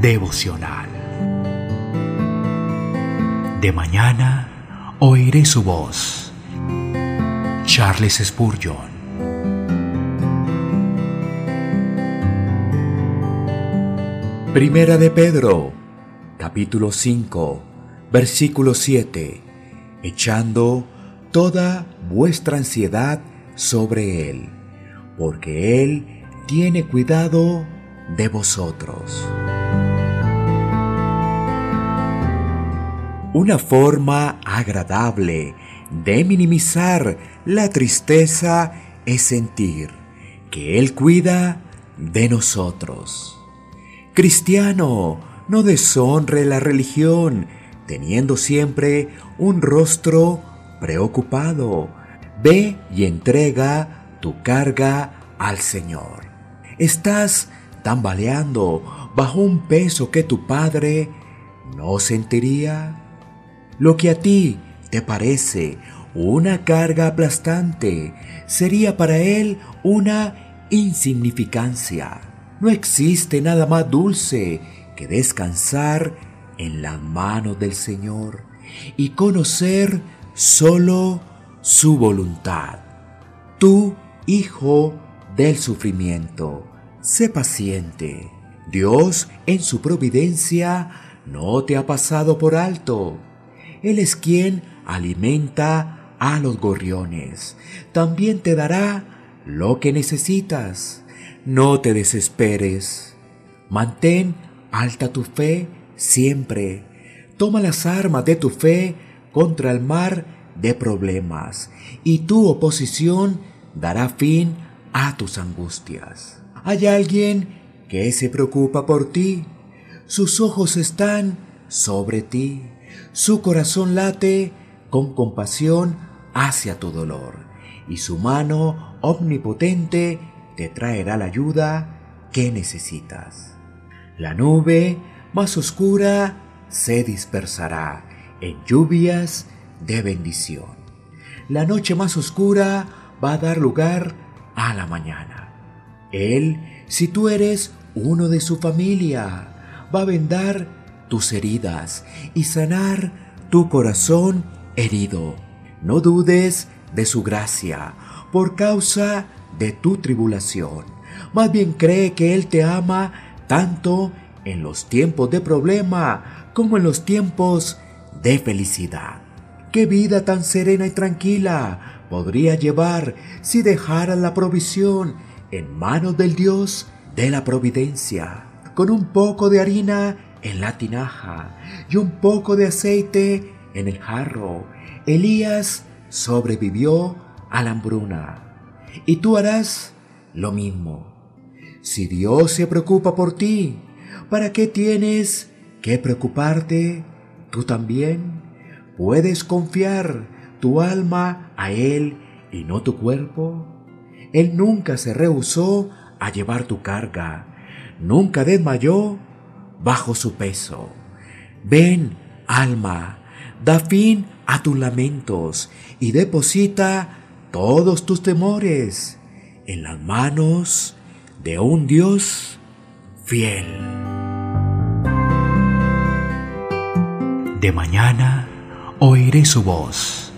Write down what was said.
devocional. De mañana oiré su voz. Charles Spurgeon. Primera de Pedro, capítulo 5, versículo 7. Echando toda vuestra ansiedad sobre Él, porque Él tiene cuidado de vosotros. Una forma agradable de minimizar la tristeza es sentir que Él cuida de nosotros. Cristiano, no deshonre la religión, teniendo siempre un rostro preocupado. Ve y entrega tu carga al Señor. Estás tambaleando bajo un peso que tu Padre no sentiría. Lo que a ti te parece una carga aplastante sería para Él una insignificancia. No existe nada más dulce que descansar en las manos del Señor y conocer solo su voluntad. Tu Hijo del sufrimiento, sé paciente. Dios en su providencia no te ha pasado por alto. Él es quien alimenta a los gorriones. También te dará lo que necesitas. No te desesperes. Mantén alta tu fe siempre. Toma las armas de tu fe contra el mar de problemas y tu oposición dará fin a tus angustias. Hay alguien que se preocupa por ti. Sus ojos están sobre ti. Su corazón late con compasión hacia tu dolor. Y su mano omnipotente te traerá la ayuda que necesitas. La nube más oscura se dispersará en lluvias de bendición. La noche más oscura va a dar lugar a la mañana. Él, si tú eres uno de su familia, va a vendar tus heridas y sanar tu corazón herido. No dudes de su gracia por causa de tu tribulación. Más bien cree que Él te ama tanto en los tiempos de problema como en los tiempos de felicidad. ¡Qué vida tan serena y tranquila! podría llevar si dejara la provisión en manos del Dios de la providencia, con un poco de harina en la tinaja y un poco de aceite en el jarro. Elías sobrevivió a la hambruna y tú harás lo mismo. Si Dios se preocupa por ti, ¿para qué tienes que preocuparte? Tú también puedes confiar tu alma a Él y no tu cuerpo? Él nunca se rehusó a llevar tu carga, nunca desmayó bajo su peso. Ven, alma, da fin a tus lamentos y deposita todos tus temores en las manos de un Dios fiel. De mañana oiré su voz